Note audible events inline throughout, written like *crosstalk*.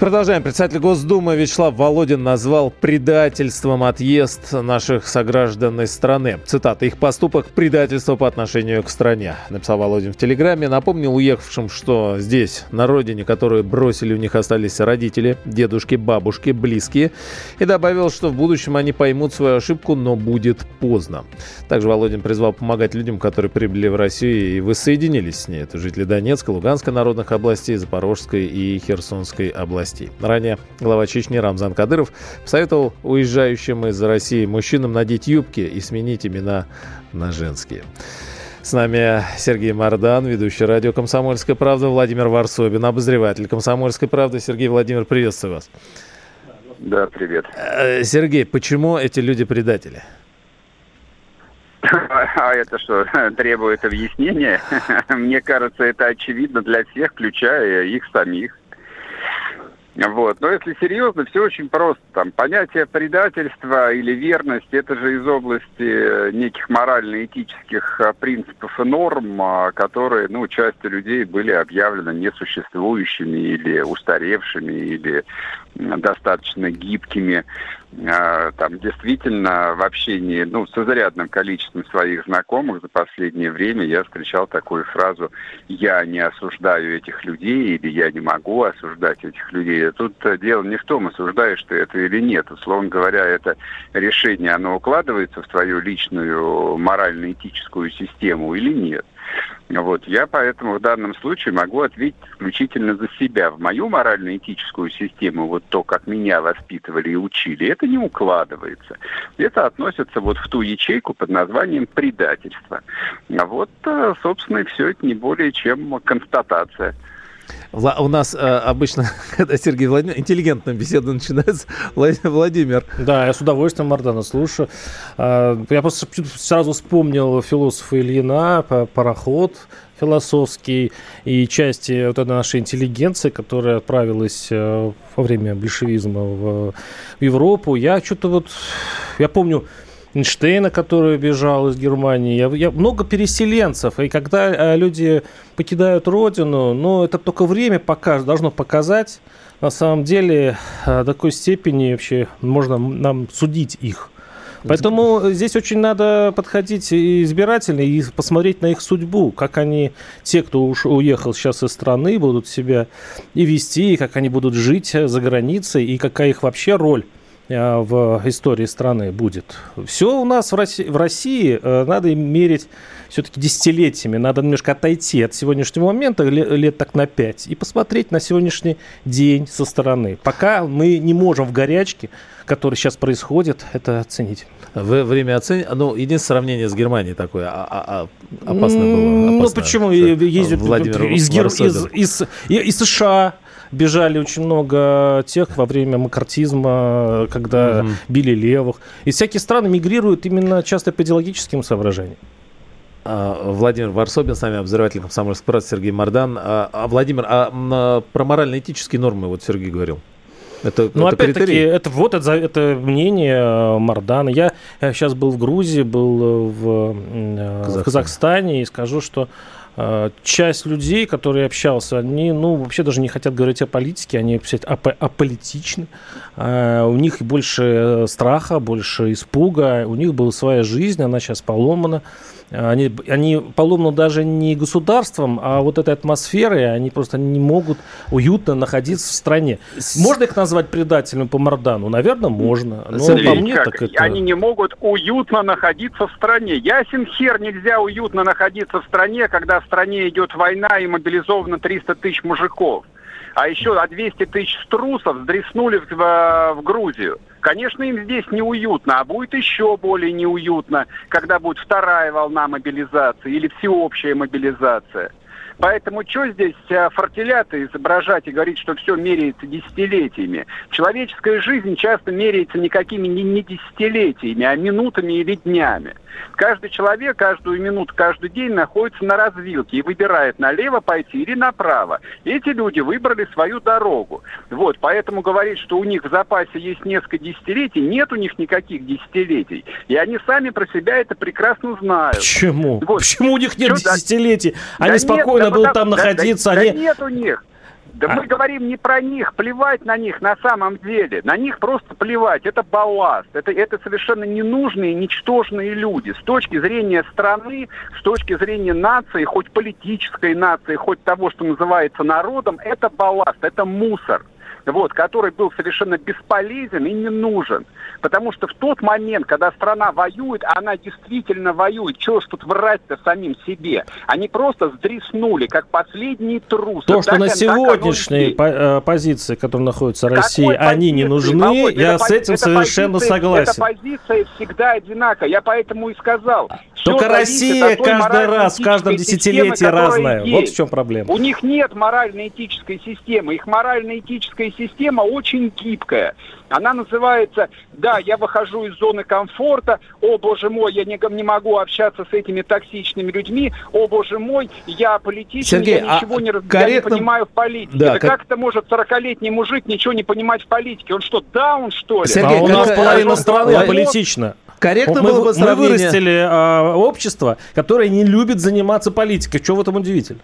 Продолжаем. Председатель Госдумы Вячеслав Володин назвал предательством отъезд наших сограждан из страны. Цитата. «Их поступок – предательство по отношению к стране», написал Володин в Телеграме. Напомнил уехавшим, что здесь, на родине, которую бросили, у них остались родители, дедушки, бабушки, близкие. И добавил, что в будущем они поймут свою ошибку, но будет поздно. Также Володин призвал помогать людям, которые прибыли в Россию и воссоединились с ней. Это жители Донецкой, Луганской народных областей, Запорожской и Херсонской областей властей. Ранее глава Чечни Рамзан Кадыров посоветовал уезжающим из России мужчинам надеть юбки и сменить имена на женские. С нами Сергей Мардан, ведущий радио «Комсомольская правда», Владимир Варсобин, обозреватель «Комсомольской правды». Сергей Владимир, приветствую вас. Да, привет. Э, Сергей, почему эти люди предатели? А это что, *laughs* требует объяснения? *laughs* Мне кажется, это очевидно для всех, включая их самих. Вот. Но если серьезно, все очень просто. Там понятие предательства или верности, это же из области э, неких морально-этических э, принципов и норм, а, которые, ну, частью людей были объявлены несуществующими или устаревшими, или достаточно гибкими. А, там действительно в общении, ну, с изрядным количеством своих знакомых за последнее время я встречал такую фразу «я не осуждаю этих людей» или «я не могу осуждать этих людей». Тут дело не в том, осуждаешь ты это или нет. Условно говоря, это решение, оно укладывается в твою личную морально-этическую систему или нет. Вот. Я поэтому в данном случае могу ответить исключительно за себя. В мою морально-этическую систему, вот то, как меня воспитывали и учили, это не укладывается. Это относится вот в ту ячейку под названием предательство. А вот, э, собственно, и все это не более чем констатация. У нас э, обычно, *laughs* когда Сергей Владимир, интеллигентная беседа начинается, *laughs* Владимир. Да, я с удовольствием Мардана слушаю. Э, я просто сразу вспомнил философа Ильина, пароход философский и части вот этой нашей интеллигенции, которая отправилась э, во время большевизма в Европу. Я что-то вот, я помню, Эйнштейна, который бежал из Германии. Я, я, много переселенцев. И когда э, люди покидают родину, ну, это только время покажет, должно показать, на самом деле, э, до такой степени вообще можно нам судить их. Поэтому здесь очень надо подходить избирательно и посмотреть на их судьбу, как они, те, кто уж уехал сейчас из страны, будут себя и вести, и как они будут жить за границей, и какая их вообще роль в истории страны будет. Все у нас в России, в России э, надо мерить все-таки десятилетиями. Надо немножко отойти от сегодняшнего момента, лет так на пять, и посмотреть на сегодняшний день со стороны. Пока мы не можем в горячке, который сейчас происходит, это оценить. Вы время оценить? Ну, единственное сравнение с Германией такое а, а, а, опасно было. Опасно, ну, почему? Ездят из, из, из, из США, бежали очень много тех во время макартизма, когда угу. били левых. И всякие страны мигрируют именно часто по идеологическим соображениям. А, Владимир Варсобин, с нами обозреватель комсомольской правды Сергей Мардан. А, а Владимир, а про морально-этические нормы вот Сергей говорил. Это, ну, опять-таки, это вот это, это мнение э, Мардана. Я сейчас был в Грузии, был э, в, э, Казахстане. в Казахстане и скажу, что Э, часть людей, которые общался, они, ну, вообще даже не хотят говорить о политике, они ап- аполитичны. Э, у них больше страха, больше испуга, у них была своя жизнь, она сейчас поломана. Они, они поломаны даже не государством, а вот этой атмосферой. Они просто не могут уютно находиться в стране. Можно их назвать предателями по Мардану? Наверное, можно. Но Смотри, по мне, как, так это... Они не могут уютно находиться в стране. Ясен хер нельзя уютно находиться в стране, когда стране идет война и мобилизовано 300 тысяч мужиков. А еще а 200 тысяч струсов сдреснули в, в, в Грузию. Конечно, им здесь неуютно, а будет еще более неуютно, когда будет вторая волна мобилизации или всеобщая мобилизация. Поэтому что здесь э, фортеляты изображать и говорить, что все меряется десятилетиями? Человеческая жизнь часто меряется никакими не, не десятилетиями, а минутами или днями. Каждый человек каждую минуту, каждый день находится на развилке и выбирает налево пойти или направо. Эти люди выбрали свою дорогу. Вот, поэтому говорить, что у них в запасе есть несколько десятилетий, нет у них никаких десятилетий. И они сами про себя это прекрасно знают. Почему? Вот. Почему у них нет Что, десятилетий? Они да спокойно нет, будут да, там находиться. Да, они... да нет у них. Да а... мы говорим не про них, плевать на них на самом деле. На них просто плевать. Это балласт. Это, это совершенно ненужные, ничтожные люди. С точки зрения страны, с точки зрения нации, хоть политической нации, хоть того, что называется народом, это балласт, это мусор вот, который был совершенно бесполезен и не нужен. Потому что в тот момент, когда страна воюет, она действительно воюет. Чего ж тут врать-то самим себе? Они просто сдреснули, как последние трусы. То, что на сегодняшней по э, позиции, которая находится в России, они не нужны, Володь, я с этим совершенно позиция, согласен. Эта позиция всегда одинаковая. Я поэтому и сказал. Только Россия каждый раз, в каждом десятилетии разная. Есть. Вот в чем проблема. У них нет морально-этической системы. Их морально-этическая система очень гибкая. Она называется, да, я выхожу из зоны комфорта, о боже мой, я не, не могу общаться с этими токсичными людьми, о боже мой, я политически Сергей, я ничего а не, корректно... я не понимаю в политике. Да, как... как это может 40-летний мужик ничего не понимать в политике? Он что, даун, что ли? Сергей, а у нас половина страны аполитична. Корректно мы, было бы сравнение... Мы вырастили а, общество, которое не любит заниматься политикой. Что в этом удивительно?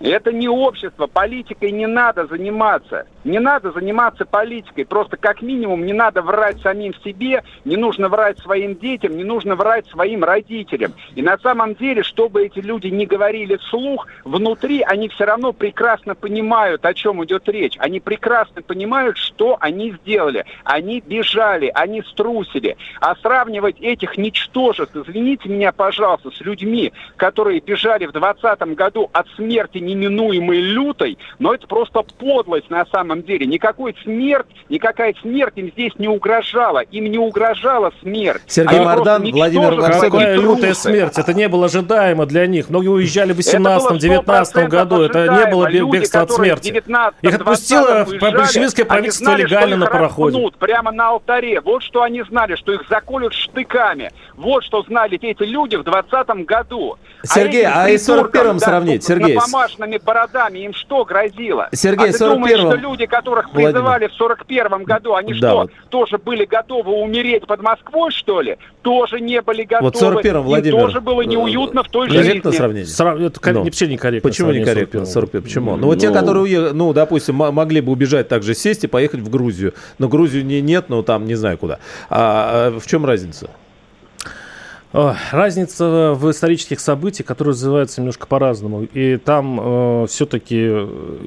Это не общество, политикой не надо заниматься. Не надо заниматься политикой. Просто как минимум не надо врать самим себе, не нужно врать своим детям, не нужно врать своим родителям. И на самом деле, чтобы эти люди не говорили вслух, внутри они все равно прекрасно понимают, о чем идет речь. Они прекрасно понимают, что они сделали. Они бежали, они струсили. А сравнивать этих ничтожеств, извините меня, пожалуйста, с людьми, которые бежали в 2020 году от смерти неминуемой лютой, но это просто подлость на самом деле. Никакой смерть, никакая смерть им здесь не угрожала. Им не угрожала смерть. Сергей Мордан, Владимир Какая лютая смерть? Это не было ожидаемо для них. Многие уезжали в 18-19 году. Это не было бегство от смерти. Их отпустило большевистское правительство легально на пароходе. Прямо на алтаре. Вот что они знали, что их заколют штыками. Вот что знали эти люди в 20 году. Сергей, а, а и с 41-м сравнить, Сергей черными бородами, им что грозило? Сергей, а ты 41 думаешь, что люди, которых призывали Владимир. в 41 году, они да, что, вот. тоже были готовы умереть под Москвой, что ли? Тоже не были готовы. Вот 41 Владимир. Им тоже было неуютно в той же жизни. сравнение? Срав... Это ну, вообще некорректно. Почему некорректно 41? Почему? Ну, вот ну, те, которые, уехали, ну, допустим, могли бы убежать также сесть и поехать в Грузию. Но Грузию не, нет, ну, там не знаю куда. А, а в чем разница? Разница в исторических событиях, которые называются немножко по-разному. И там э, все-таки э,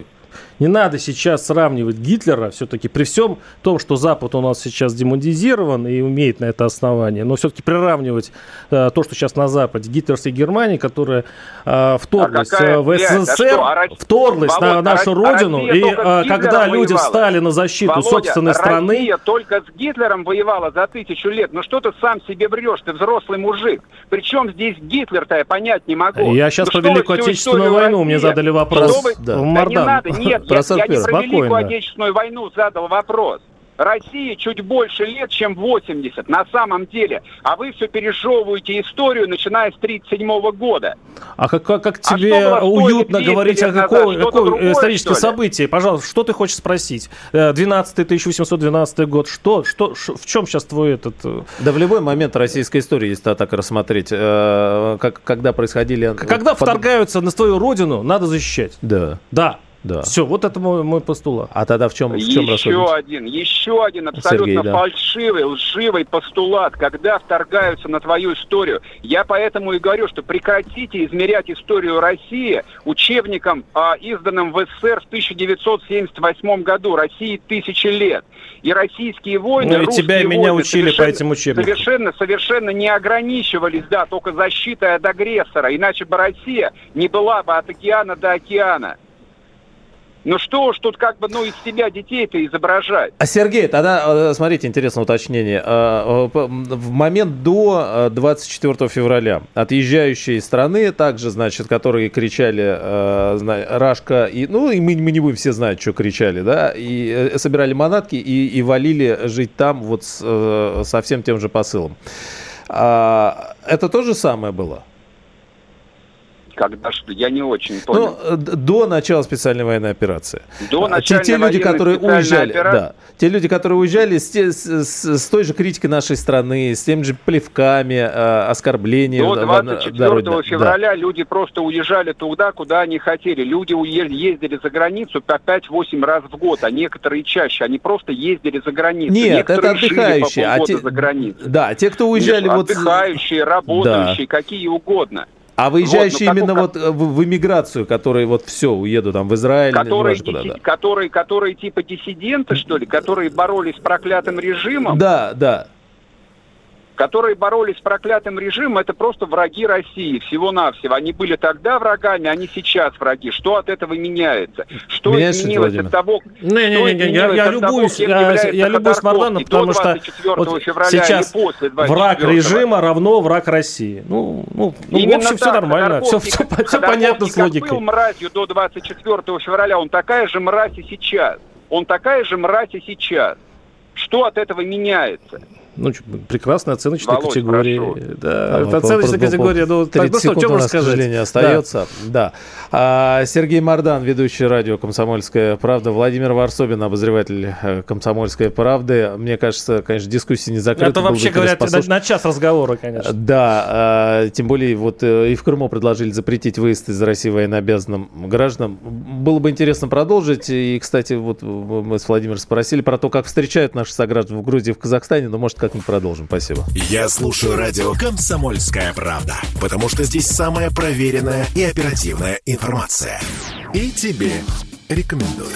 не надо сейчас сравнивать Гитлера, все-таки при всем том, что Запад у нас сейчас демонизирован и умеет на это основание, но все-таки приравнивать э, то, что сейчас на Западе, гитлерской Германии, которая э, вторглась а в СССР, а что, вторглась Володя, на нашу а родину, и э, когда люди воевала. встали на защиту Володя, собственной страны... Россия только с Гитлером воевала за тысячу лет, ну что ты сам себе врешь, ты взрослый мужик. Причем здесь Гитлер-то я понять не могу. Я сейчас ну, по Великую Отечественную войну мне задали вопрос. Вы... Да. Да не надо, нет, про я, я не про Великую Отечественную войну задал вопрос. России чуть больше лет, чем 80 на самом деле. А вы все пережевываете историю, начиная с 1937 года. А как, как, как а тебе а уютно говорить о каком, каком историческом событии? Пожалуйста, что ты хочешь спросить? 12 э, 1812 год. Что, что, в чем сейчас твой этот... Э, да в любой момент российской истории, если так рассмотреть, э, как, когда происходили... Когда под... вторгаются на твою родину, надо защищать. Да. Да. Да. Все, вот это мой, мой постулат. А тогда в чем, в чем Еще один, еще один абсолютно Сергей, да. фальшивый, лживый постулат, когда вторгаются на твою историю. Я поэтому и говорю, что прекратите измерять историю России учебником, а, изданным в СССР в 1978 году. России тысячи лет. И российские войны, ну, и тебя и меня учили по этим учебникам. Совершенно, совершенно не ограничивались, да, только защитой от агрессора. Иначе бы Россия не была бы от океана до океана. Ну что уж тут как бы, ну, из себя детей-то изображать. А Сергей, тогда, э, смотрите, интересное уточнение. Э, в момент до 24 февраля отъезжающие страны, также, значит, которые кричали «Рашка», и, ну, и мы, мы не будем все знать, что кричали, да, и собирали манатки и, и валили жить там вот с, со всем тем же посылом. А, это то же самое было? Когда что, я не очень понял. Ну, до начала специальной военной операции. До начала те, те люди, которые уезжали, операции... да, те люди, которые уезжали с, с, с, той же критикой нашей страны, с теми же плевками, э, оскорблениями. До 24 да, февраля да. люди просто уезжали туда, куда они хотели. Люди ездили за границу по 5-8 раз в год, а некоторые чаще. Они просто ездили за границу. Нет, некоторые это отдыхающие. а те... за границей. Да, те, кто уезжали... Нет, вот... Отдыхающие, работающие, да. какие угодно. А выезжающие вот, ну, именно как... вот в, в эмиграцию, которые вот все, уедут там в Израиль, которые, диси... куда, да. которые, которые типа диссиденты, что ли, которые боролись с проклятым режимом? Да, да которые боролись с проклятым режимом, это просто враги России, всего-навсего. Они были тогда врагами, они сейчас враги. Что от этого меняется? Что Меняется, изменилось от того, не, не, не, не, я, я любуюсь, я, я любуюсь Марданом, потому что вот сейчас враг режима равно враг России. Ну, ну, ну в общем, так, все нормально, все, все, все понятно с логикой. был мразью до 24 февраля, он такая же мразь и сейчас. Он такая же мразь и сейчас. Что от этого меняется? Ну, прекрасная оценочная Володь, категория. Прошу. Да, это оценочная категория. Ну, 30 так, ну, секунд у нас, к сожалению, остается. Да. да. А, Сергей Мордан, ведущий радио «Комсомольская правда». Владимир Варсобин, обозреватель э, «Комсомольской правды». Мне кажется, конечно, дискуссия не закрыта. Это вообще, говорят, на, на час разговора, конечно. Да. А, тем более, вот э, и в Крыму предложили запретить выезд из России военнообязанным гражданам. Было бы интересно продолжить. И, кстати, вот мы с Владимиром спросили про то, как встречают наши сограждан в Грузии, в Казахстане. Но, может, как-нибудь продолжим. Спасибо. Я слушаю радио «Комсомольская правда», потому что здесь самая проверенная и оперативная информация. И тебе рекомендую.